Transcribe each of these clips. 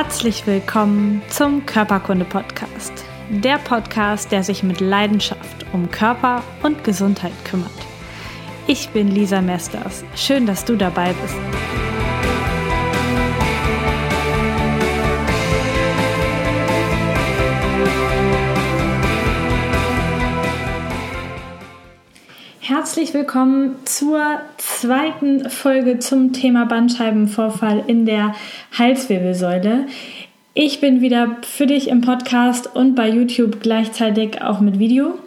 Herzlich willkommen zum Körperkunde-Podcast. Der Podcast, der sich mit Leidenschaft um Körper und Gesundheit kümmert. Ich bin Lisa Mesters. Schön, dass du dabei bist. Herzlich willkommen zur zweiten Folge zum Thema Bandscheibenvorfall in der Halswirbelsäule. Ich bin wieder für dich im Podcast und bei YouTube gleichzeitig auch mit Video.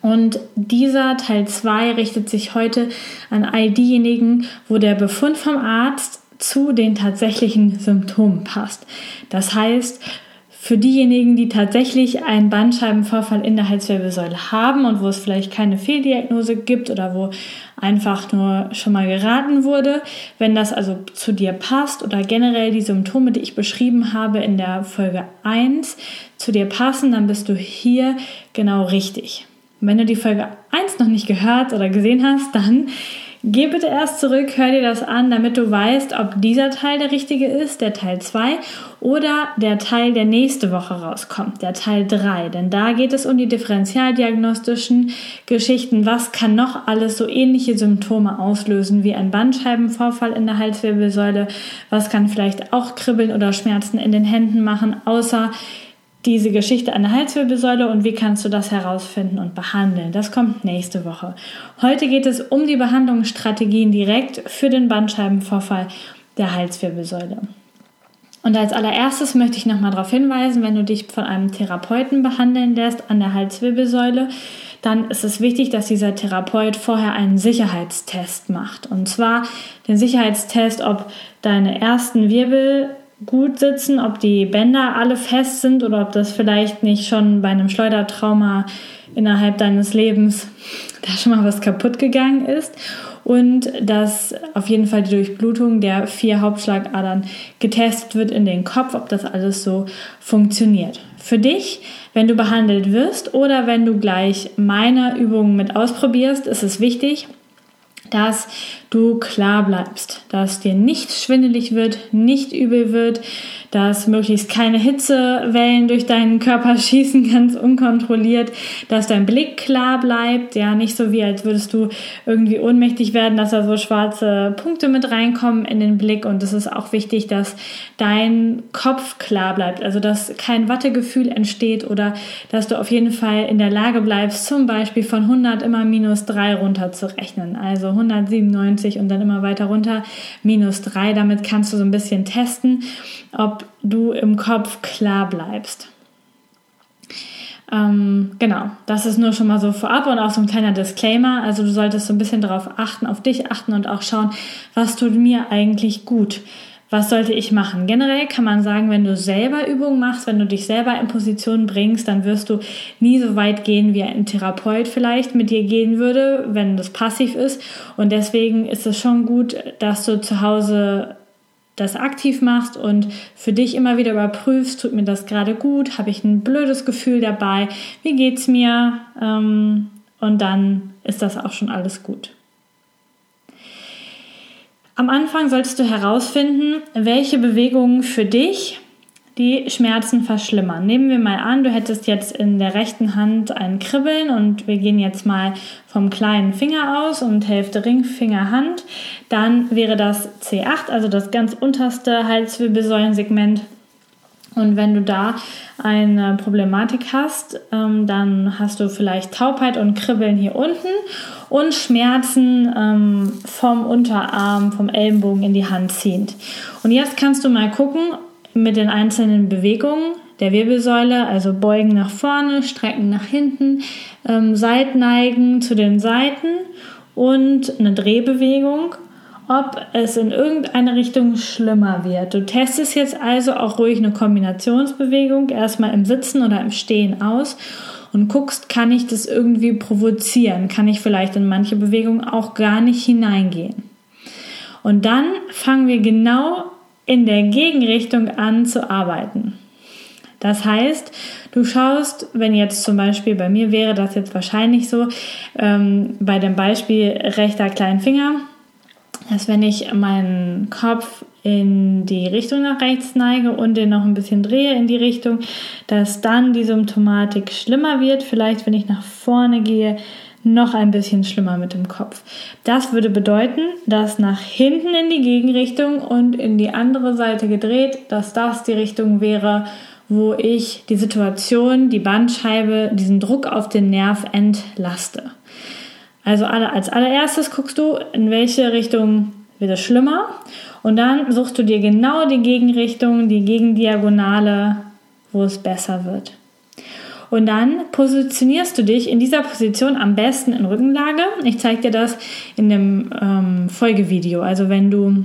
Und dieser Teil 2 richtet sich heute an all diejenigen, wo der Befund vom Arzt zu den tatsächlichen Symptomen passt. Das heißt, für diejenigen, die tatsächlich einen Bandscheibenvorfall in der Halswirbelsäule haben und wo es vielleicht keine Fehldiagnose gibt oder wo einfach nur schon mal geraten wurde, wenn das also zu dir passt oder generell die Symptome, die ich beschrieben habe in der Folge 1 zu dir passen, dann bist du hier genau richtig. Und wenn du die Folge 1 noch nicht gehört oder gesehen hast, dann Geh bitte erst zurück, hör dir das an, damit du weißt, ob dieser Teil der richtige ist, der Teil 2, oder der Teil, der nächste Woche rauskommt, der Teil 3. Denn da geht es um die differentialdiagnostischen Geschichten. Was kann noch alles so ähnliche Symptome auslösen wie ein Bandscheibenvorfall in der Halswirbelsäule? Was kann vielleicht auch Kribbeln oder Schmerzen in den Händen machen, außer diese Geschichte an der Halswirbelsäule und wie kannst du das herausfinden und behandeln. Das kommt nächste Woche. Heute geht es um die Behandlungsstrategien direkt für den Bandscheibenvorfall der Halswirbelsäule. Und als allererstes möchte ich nochmal darauf hinweisen, wenn du dich von einem Therapeuten behandeln lässt an der Halswirbelsäule, dann ist es wichtig, dass dieser Therapeut vorher einen Sicherheitstest macht. Und zwar den Sicherheitstest, ob deine ersten Wirbel gut sitzen, ob die Bänder alle fest sind oder ob das vielleicht nicht schon bei einem Schleudertrauma innerhalb deines Lebens da schon mal was kaputt gegangen ist und dass auf jeden Fall die Durchblutung der vier Hauptschlagadern getestet wird in den Kopf, ob das alles so funktioniert. Für dich, wenn du behandelt wirst oder wenn du gleich meine Übungen mit ausprobierst, ist es wichtig, dass du klar bleibst, dass dir nicht schwindelig wird, nicht übel wird, dass möglichst keine Hitzewellen durch deinen Körper schießen, ganz unkontrolliert, dass dein Blick klar bleibt, ja, nicht so wie als würdest du irgendwie ohnmächtig werden, dass da so schwarze Punkte mit reinkommen in den Blick. Und es ist auch wichtig, dass dein Kopf klar bleibt, also dass kein Wattegefühl entsteht oder dass du auf jeden Fall in der Lage bleibst, zum Beispiel von 100 immer minus 3 runter zu rechnen, also 197 und dann immer weiter runter minus 3, damit kannst du so ein bisschen testen, ob du im Kopf klar bleibst. Ähm, genau, das ist nur schon mal so vorab und auch so ein kleiner Disclaimer. Also du solltest so ein bisschen darauf achten, auf dich achten und auch schauen, was tut mir eigentlich gut. Was sollte ich machen? Generell kann man sagen, wenn du selber Übungen machst, wenn du dich selber in Position bringst, dann wirst du nie so weit gehen, wie ein Therapeut vielleicht mit dir gehen würde, wenn das passiv ist. Und deswegen ist es schon gut, dass du zu Hause das aktiv machst und für dich immer wieder überprüfst, tut mir das gerade gut, habe ich ein blödes Gefühl dabei, wie geht's mir ähm, und dann ist das auch schon alles gut. Am Anfang solltest du herausfinden, welche Bewegungen für dich die Schmerzen verschlimmern. Nehmen wir mal an, du hättest jetzt in der rechten Hand ein Kribbeln und wir gehen jetzt mal vom kleinen Finger aus und Hälfte Ringfinger Hand. Dann wäre das C8, also das ganz unterste Halswirbelsäulensegment. Und wenn du da eine Problematik hast, ähm, dann hast du vielleicht Taubheit und Kribbeln hier unten und Schmerzen ähm, vom Unterarm, vom Ellenbogen in die Hand ziehend. Und jetzt kannst du mal gucken, mit den einzelnen Bewegungen der Wirbelsäule, also beugen nach vorne, strecken nach hinten, ähm, Seitneigen zu den Seiten und eine Drehbewegung, ob es in irgendeine Richtung schlimmer wird. Du testest jetzt also auch ruhig eine Kombinationsbewegung, erstmal im Sitzen oder im Stehen aus und guckst, kann ich das irgendwie provozieren? Kann ich vielleicht in manche Bewegungen auch gar nicht hineingehen? Und dann fangen wir genau in der Gegenrichtung an zu arbeiten. Das heißt, du schaust, wenn jetzt zum Beispiel bei mir wäre das jetzt wahrscheinlich so, ähm, bei dem Beispiel rechter Kleinfinger, dass wenn ich meinen Kopf in die Richtung nach rechts neige und den noch ein bisschen drehe in die Richtung, dass dann die Symptomatik schlimmer wird. Vielleicht, wenn ich nach vorne gehe, noch ein bisschen schlimmer mit dem Kopf. Das würde bedeuten, dass nach hinten in die Gegenrichtung und in die andere Seite gedreht, dass das die Richtung wäre, wo ich die Situation, die Bandscheibe, diesen Druck auf den Nerv entlaste. Also als allererstes guckst du, in welche Richtung wird es schlimmer und dann suchst du dir genau die Gegenrichtung, die Gegendiagonale, wo es besser wird. Und dann positionierst du dich in dieser Position am besten in Rückenlage. Ich zeige dir das in dem ähm, Folgevideo. Also wenn du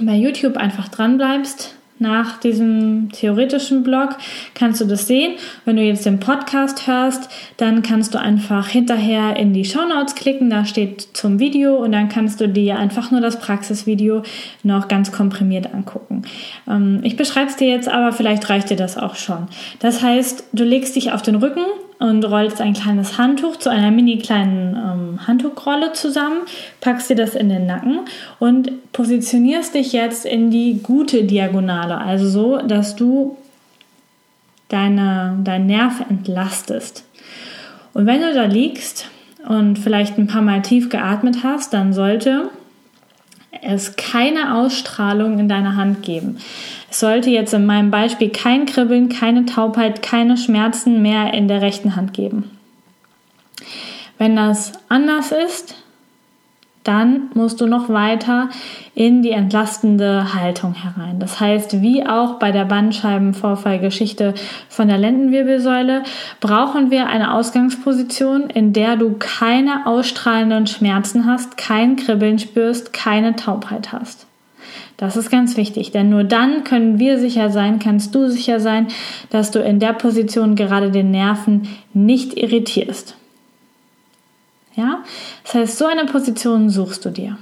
bei YouTube einfach dran bleibst, nach diesem theoretischen Blog kannst du das sehen. Wenn du jetzt den Podcast hörst, dann kannst du einfach hinterher in die Show Notes klicken, da steht zum Video und dann kannst du dir einfach nur das Praxisvideo noch ganz komprimiert angucken. Ähm, ich beschreibe es dir jetzt, aber vielleicht reicht dir das auch schon. Das heißt, du legst dich auf den Rücken und rollst ein kleines Handtuch zu einer mini kleinen ähm, Handtuchrolle zusammen, packst dir das in den Nacken und positionierst dich jetzt in die gute Diagonale, also so, dass du deine, deinen Nerv entlastest. Und wenn du da liegst und vielleicht ein paar Mal tief geatmet hast, dann sollte es keine Ausstrahlung in deiner Hand geben. Es sollte jetzt in meinem Beispiel kein Kribbeln, keine Taubheit, keine Schmerzen mehr in der rechten Hand geben. Wenn das anders ist, dann musst du noch weiter in die entlastende Haltung herein. Das heißt, wie auch bei der Bandscheibenvorfallgeschichte von der Lendenwirbelsäule, brauchen wir eine Ausgangsposition, in der du keine ausstrahlenden Schmerzen hast, kein Kribbeln spürst, keine Taubheit hast. Das ist ganz wichtig, denn nur dann können wir sicher sein, kannst du sicher sein, dass du in der Position gerade den Nerven nicht irritierst. Ja? Das heißt, so eine Position suchst du dir.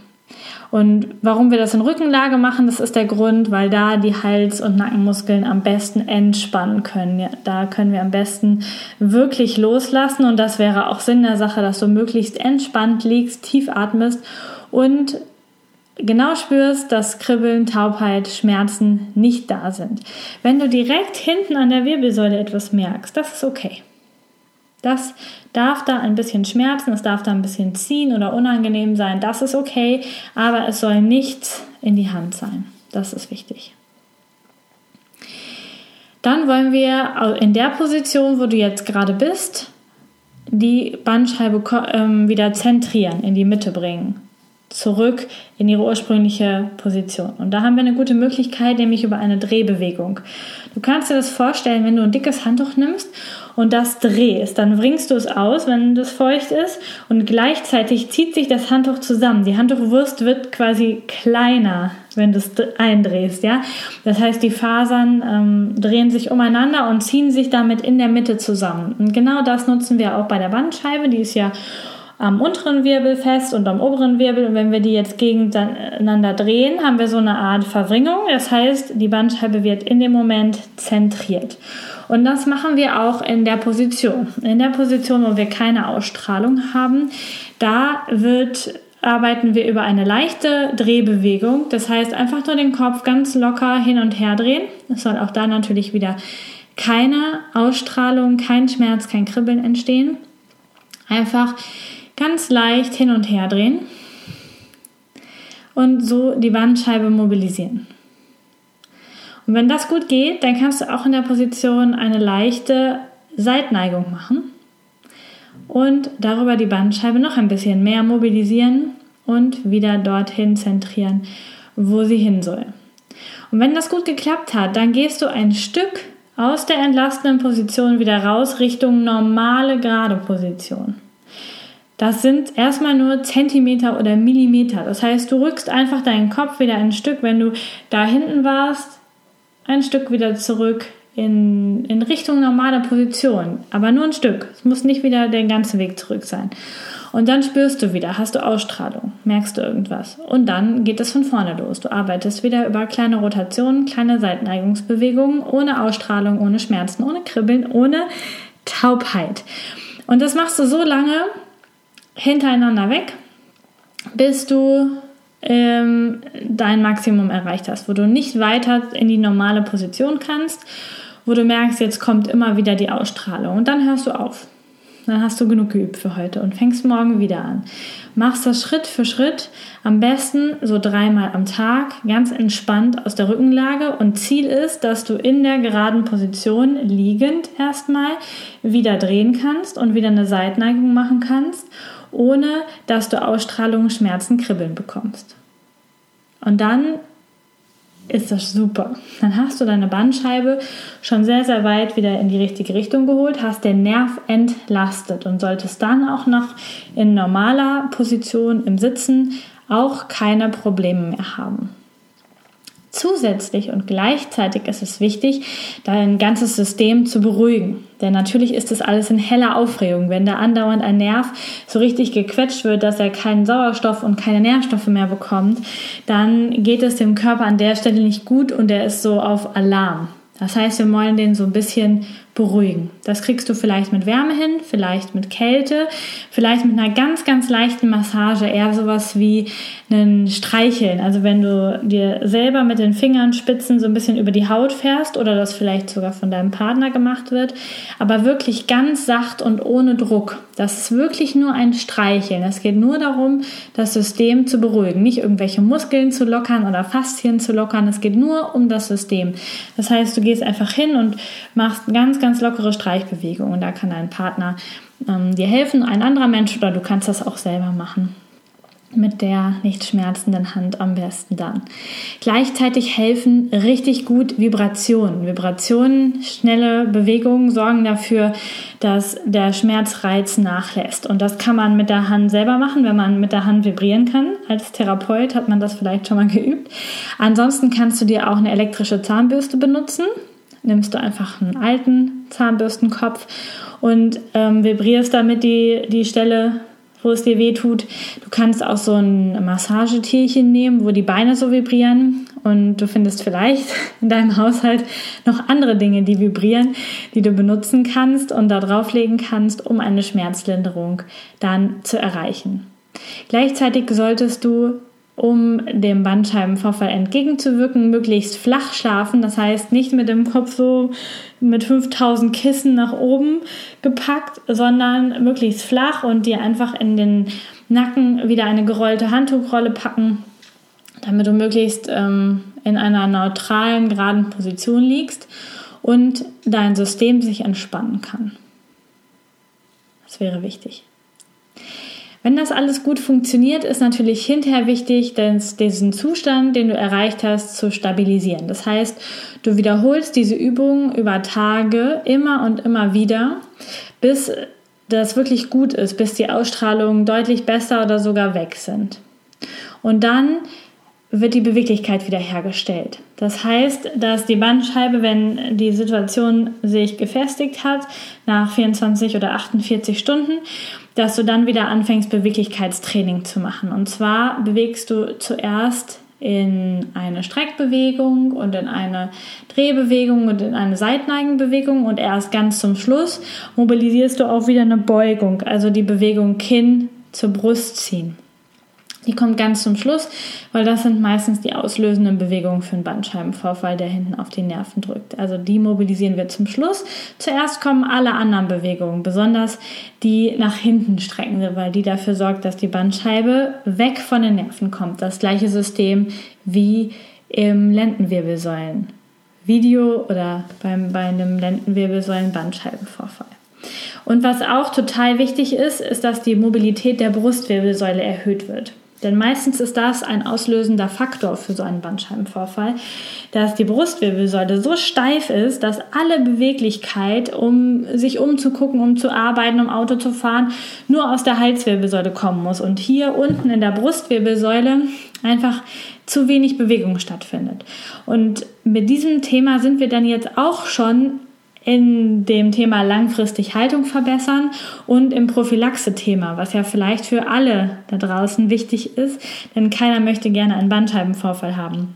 Und warum wir das in Rückenlage machen, das ist der Grund, weil da die Hals- und Nackenmuskeln am besten entspannen können. Ja, da können wir am besten wirklich loslassen und das wäre auch Sinn der Sache, dass du möglichst entspannt liegst, tief atmest und genau spürst, dass Kribbeln, Taubheit, Schmerzen nicht da sind. Wenn du direkt hinten an der Wirbelsäule etwas merkst, das ist okay. Das darf da ein bisschen schmerzen, es darf da ein bisschen ziehen oder unangenehm sein, das ist okay, aber es soll nichts in die Hand sein. Das ist wichtig. Dann wollen wir in der Position, wo du jetzt gerade bist, die Bandscheibe ähm, wieder zentrieren, in die Mitte bringen zurück in ihre ursprüngliche Position. Und da haben wir eine gute Möglichkeit, nämlich über eine Drehbewegung. Du kannst dir das vorstellen, wenn du ein dickes Handtuch nimmst und das drehst, dann bringst du es aus, wenn das feucht ist und gleichzeitig zieht sich das Handtuch zusammen. Die Handtuchwurst wird quasi kleiner, wenn du es eindrehst, ja. Das heißt, die Fasern ähm, drehen sich umeinander und ziehen sich damit in der Mitte zusammen. Und genau das nutzen wir auch bei der Bandscheibe, die ist ja am unteren Wirbel fest und am oberen Wirbel. Und wenn wir die jetzt gegeneinander drehen, haben wir so eine Art Verwringung. Das heißt, die Bandscheibe wird in dem Moment zentriert. Und das machen wir auch in der Position. In der Position, wo wir keine Ausstrahlung haben, da wird arbeiten wir über eine leichte Drehbewegung. Das heißt, einfach nur den Kopf ganz locker hin und her drehen. Es soll auch da natürlich wieder keine Ausstrahlung, kein Schmerz, kein Kribbeln entstehen. Einfach ganz leicht hin und her drehen und so die Bandscheibe mobilisieren. Und wenn das gut geht, dann kannst du auch in der Position eine leichte Seitneigung machen und darüber die Bandscheibe noch ein bisschen mehr mobilisieren und wieder dorthin zentrieren, wo sie hin soll. Und wenn das gut geklappt hat, dann gehst du ein Stück aus der entlastenden Position wieder raus Richtung normale gerade Position. Das sind erstmal nur Zentimeter oder Millimeter. Das heißt, du rückst einfach deinen Kopf wieder ein Stück, wenn du da hinten warst, ein Stück wieder zurück in, in Richtung normale Position. Aber nur ein Stück. Es muss nicht wieder den ganzen Weg zurück sein. Und dann spürst du wieder, hast du Ausstrahlung, merkst du irgendwas. Und dann geht es von vorne los. Du arbeitest wieder über kleine Rotationen, kleine Seitenneigungsbewegungen, ohne Ausstrahlung, ohne Schmerzen, ohne Kribbeln, ohne Taubheit. Und das machst du so lange, hintereinander weg, bis du ähm, dein Maximum erreicht hast, wo du nicht weiter in die normale Position kannst, wo du merkst, jetzt kommt immer wieder die Ausstrahlung und dann hörst du auf. Dann hast du genug geübt für heute und fängst morgen wieder an. Machst das Schritt für Schritt, am besten so dreimal am Tag, ganz entspannt aus der Rückenlage. Und Ziel ist, dass du in der geraden Position liegend erstmal wieder drehen kannst und wieder eine Seitneigung machen kannst, ohne dass du Ausstrahlung, Schmerzen, Kribbeln bekommst. Und dann ist das super. Dann hast du deine Bandscheibe schon sehr, sehr weit wieder in die richtige Richtung geholt, hast den Nerv entlastet und solltest dann auch noch in normaler Position im Sitzen auch keine Probleme mehr haben. Zusätzlich und gleichzeitig ist es wichtig, dein ganzes System zu beruhigen. Denn natürlich ist das alles in heller Aufregung. Wenn da andauernd ein Nerv so richtig gequetscht wird, dass er keinen Sauerstoff und keine Nährstoffe mehr bekommt, dann geht es dem Körper an der Stelle nicht gut und er ist so auf Alarm. Das heißt, wir wollen den so ein bisschen beruhigen. Das kriegst du vielleicht mit Wärme hin, vielleicht mit Kälte, vielleicht mit einer ganz, ganz leichten Massage, eher sowas wie ein Streicheln. Also wenn du dir selber mit den Fingerspitzen so ein bisschen über die Haut fährst oder das vielleicht sogar von deinem Partner gemacht wird, aber wirklich ganz sacht und ohne Druck. Das ist wirklich nur ein Streicheln. Es geht nur darum, das System zu beruhigen, nicht irgendwelche Muskeln zu lockern oder Faszien zu lockern. Es geht nur um das System. Das heißt, du gehst einfach hin und machst ganz, ganz ganz lockere Streichbewegungen. Da kann dein Partner ähm, dir helfen, ein anderer Mensch oder du kannst das auch selber machen mit der nicht schmerzenden Hand am besten dann. Gleichzeitig helfen richtig gut Vibrationen. Vibrationen, schnelle Bewegungen sorgen dafür, dass der Schmerzreiz nachlässt. Und das kann man mit der Hand selber machen, wenn man mit der Hand vibrieren kann. Als Therapeut hat man das vielleicht schon mal geübt. Ansonsten kannst du dir auch eine elektrische Zahnbürste benutzen nimmst du einfach einen alten Zahnbürstenkopf und ähm, vibrierst damit die, die Stelle, wo es dir weh tut. Du kannst auch so ein Massagetierchen nehmen, wo die Beine so vibrieren. Und du findest vielleicht in deinem Haushalt noch andere Dinge, die vibrieren, die du benutzen kannst und da drauflegen kannst, um eine Schmerzlinderung dann zu erreichen. Gleichzeitig solltest du um dem Bandscheibenvorfall entgegenzuwirken, möglichst flach schlafen. Das heißt, nicht mit dem Kopf so mit 5000 Kissen nach oben gepackt, sondern möglichst flach und dir einfach in den Nacken wieder eine gerollte Handtuchrolle packen, damit du möglichst ähm, in einer neutralen, geraden Position liegst und dein System sich entspannen kann. Das wäre wichtig. Wenn das alles gut funktioniert, ist natürlich hinterher wichtig, diesen Zustand, den du erreicht hast, zu stabilisieren. Das heißt, du wiederholst diese Übung über Tage immer und immer wieder, bis das wirklich gut ist, bis die Ausstrahlungen deutlich besser oder sogar weg sind. Und dann wird die Beweglichkeit wiederhergestellt. Das heißt, dass die Bandscheibe, wenn die Situation sich gefestigt hat, nach 24 oder 48 Stunden, dass du dann wieder anfängst, Beweglichkeitstraining zu machen. Und zwar bewegst du zuerst in eine Streckbewegung und in eine Drehbewegung und in eine Seitneigenbewegung und erst ganz zum Schluss mobilisierst du auch wieder eine Beugung, also die Bewegung Kinn zur Brust ziehen. Die kommt ganz zum Schluss, weil das sind meistens die auslösenden Bewegungen für einen Bandscheibenvorfall, der hinten auf die Nerven drückt. Also die mobilisieren wir zum Schluss. Zuerst kommen alle anderen Bewegungen, besonders die nach hinten streckende, weil die dafür sorgt, dass die Bandscheibe weg von den Nerven kommt. Das gleiche System wie im Lendenwirbelsäulen. Video oder beim, bei einem Lendenwirbelsäulen-Bandscheibenvorfall. Und was auch total wichtig ist, ist, dass die Mobilität der Brustwirbelsäule erhöht wird. Denn meistens ist das ein auslösender Faktor für so einen Bandscheibenvorfall, dass die Brustwirbelsäule so steif ist, dass alle Beweglichkeit, um sich umzugucken, um zu arbeiten, um Auto zu fahren, nur aus der Halswirbelsäule kommen muss. Und hier unten in der Brustwirbelsäule einfach zu wenig Bewegung stattfindet. Und mit diesem Thema sind wir dann jetzt auch schon in dem Thema langfristig Haltung verbessern und im Prophylaxe-Thema, was ja vielleicht für alle da draußen wichtig ist, denn keiner möchte gerne einen Bandscheibenvorfall haben.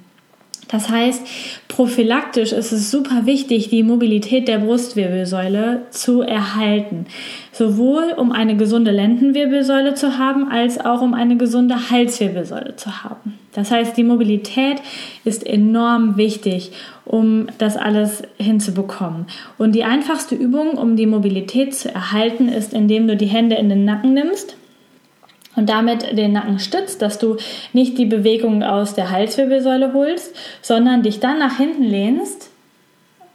Das heißt, prophylaktisch ist es super wichtig, die Mobilität der Brustwirbelsäule zu erhalten. Sowohl um eine gesunde Lendenwirbelsäule zu haben, als auch um eine gesunde Halswirbelsäule zu haben. Das heißt, die Mobilität ist enorm wichtig, um das alles hinzubekommen. Und die einfachste Übung, um die Mobilität zu erhalten, ist, indem du die Hände in den Nacken nimmst und damit den Nacken stützt, dass du nicht die Bewegung aus der Halswirbelsäule holst, sondern dich dann nach hinten lehnst,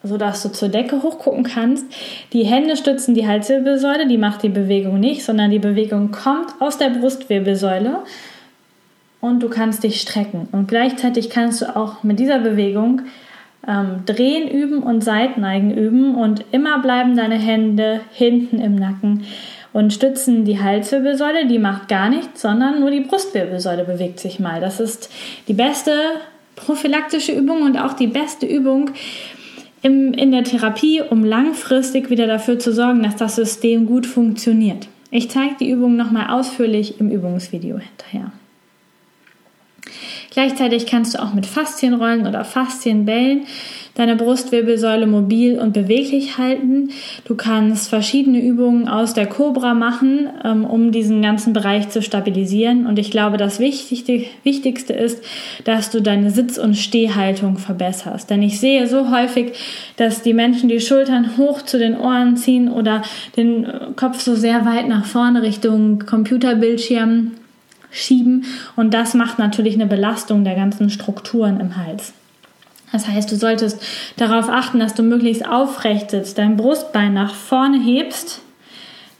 sodass du zur Decke hochgucken kannst. Die Hände stützen die Halswirbelsäule, die macht die Bewegung nicht, sondern die Bewegung kommt aus der Brustwirbelsäule und du kannst dich strecken. Und gleichzeitig kannst du auch mit dieser Bewegung ähm, Drehen üben und Seitneigen üben und immer bleiben deine Hände hinten im Nacken und stützen die Halswirbelsäule, die macht gar nichts, sondern nur die Brustwirbelsäule bewegt sich mal. Das ist die beste prophylaktische Übung und auch die beste Übung im, in der Therapie, um langfristig wieder dafür zu sorgen, dass das System gut funktioniert. Ich zeige die Übung nochmal ausführlich im Übungsvideo hinterher. Gleichzeitig kannst du auch mit Faszienrollen oder Faszienbällen deine Brustwirbelsäule mobil und beweglich halten. Du kannst verschiedene Übungen aus der Cobra machen, ähm, um diesen ganzen Bereich zu stabilisieren. Und ich glaube, das Wichtigste ist, dass du deine Sitz- und Stehhaltung verbesserst. Denn ich sehe so häufig, dass die Menschen die Schultern hoch zu den Ohren ziehen oder den Kopf so sehr weit nach vorne Richtung Computerbildschirm schieben. Und das macht natürlich eine Belastung der ganzen Strukturen im Hals. Das heißt, du solltest darauf achten, dass du möglichst aufrecht sitzt, dein Brustbein nach vorne hebst,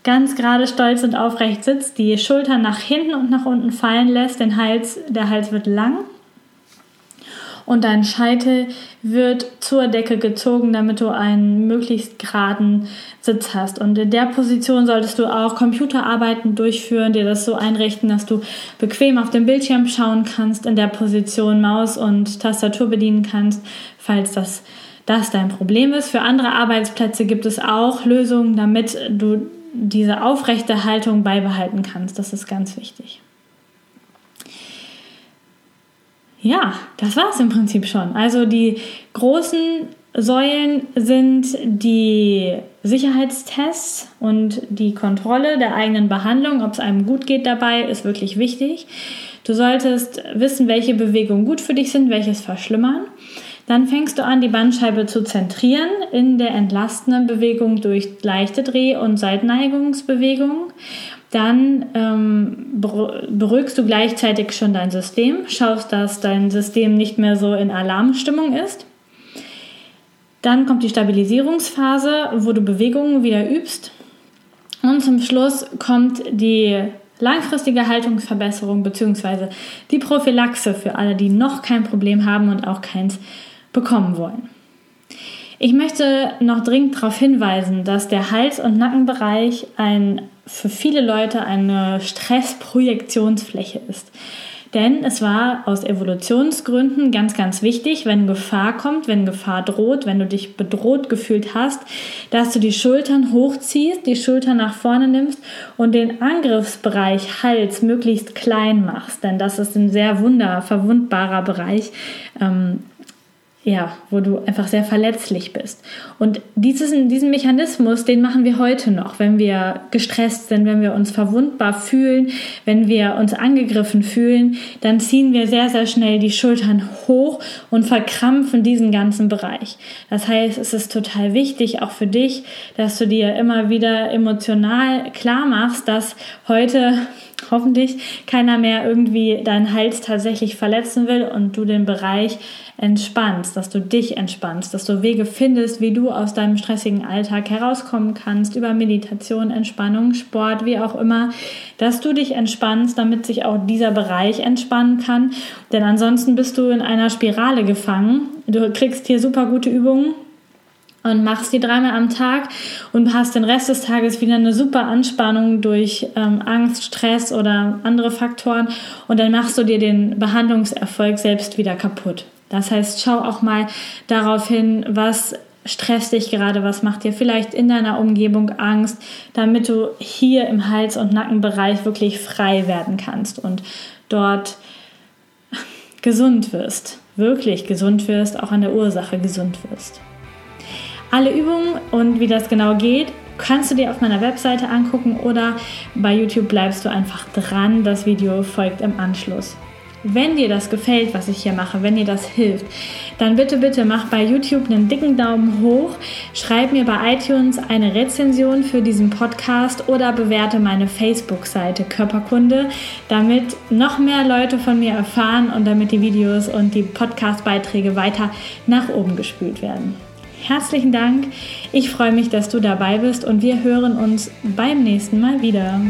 ganz gerade stolz und aufrecht sitzt, die Schultern nach hinten und nach unten fallen lässt, den Hals, der Hals wird lang und dein Scheitel wird zur Decke gezogen, damit du einen möglichst geraden Sitz hast. Und in der Position solltest du auch Computerarbeiten durchführen, dir das so einrichten, dass du bequem auf dem Bildschirm schauen kannst, in der Position Maus und Tastatur bedienen kannst, falls das das dein Problem ist. Für andere Arbeitsplätze gibt es auch Lösungen, damit du diese aufrechte Haltung beibehalten kannst. Das ist ganz wichtig. Ja, das war es im Prinzip schon. Also die großen Säulen sind die Sicherheitstests und die Kontrolle der eigenen Behandlung, ob es einem gut geht dabei, ist wirklich wichtig. Du solltest wissen, welche Bewegungen gut für dich sind, welches verschlimmern. Dann fängst du an, die Bandscheibe zu zentrieren in der entlastenden Bewegung durch leichte Dreh- und Seitneigungsbewegungen dann ähm, beruhigst du gleichzeitig schon dein System, schaust, dass dein System nicht mehr so in Alarmstimmung ist. Dann kommt die Stabilisierungsphase, wo du Bewegungen wieder übst. Und zum Schluss kommt die langfristige Haltungsverbesserung bzw. die Prophylaxe für alle, die noch kein Problem haben und auch keins bekommen wollen. Ich möchte noch dringend darauf hinweisen, dass der Hals- und Nackenbereich ein, für viele Leute eine Stressprojektionsfläche ist. Denn es war aus Evolutionsgründen ganz, ganz wichtig, wenn Gefahr kommt, wenn Gefahr droht, wenn du dich bedroht gefühlt hast, dass du die Schultern hochziehst, die Schultern nach vorne nimmst und den Angriffsbereich Hals möglichst klein machst. Denn das ist ein sehr wunder, verwundbarer Bereich. Ähm, ja, wo du einfach sehr verletzlich bist. Und dieses, diesen Mechanismus, den machen wir heute noch, wenn wir gestresst sind, wenn wir uns verwundbar fühlen, wenn wir uns angegriffen fühlen, dann ziehen wir sehr, sehr schnell die Schultern hoch und verkrampfen diesen ganzen Bereich. Das heißt, es ist total wichtig, auch für dich, dass du dir immer wieder emotional klar machst, dass heute hoffentlich keiner mehr irgendwie deinen Hals tatsächlich verletzen will und du den Bereich entspannst, dass du dich entspannst, dass du Wege findest, wie du aus deinem stressigen Alltag herauskommen kannst, über Meditation, Entspannung, Sport, wie auch immer, dass du dich entspannst, damit sich auch dieser Bereich entspannen kann. Denn ansonsten bist du in einer Spirale gefangen. Du kriegst hier super gute Übungen und machst die dreimal am Tag und hast den Rest des Tages wieder eine super Anspannung durch ähm, Angst, Stress oder andere Faktoren und dann machst du dir den Behandlungserfolg selbst wieder kaputt. Das heißt, schau auch mal darauf hin, was stresst dich gerade, was macht dir vielleicht in deiner Umgebung Angst, damit du hier im Hals- und Nackenbereich wirklich frei werden kannst und dort gesund wirst wirklich gesund wirst, auch an der Ursache gesund wirst. Alle Übungen und wie das genau geht, kannst du dir auf meiner Webseite angucken oder bei YouTube bleibst du einfach dran. Das Video folgt im Anschluss. Wenn dir das gefällt, was ich hier mache, wenn dir das hilft, dann bitte, bitte mach bei YouTube einen dicken Daumen hoch, schreib mir bei iTunes eine Rezension für diesen Podcast oder bewerte meine Facebook-Seite Körperkunde, damit noch mehr Leute von mir erfahren und damit die Videos und die Podcast-Beiträge weiter nach oben gespült werden. Herzlichen Dank. Ich freue mich, dass du dabei bist und wir hören uns beim nächsten Mal wieder.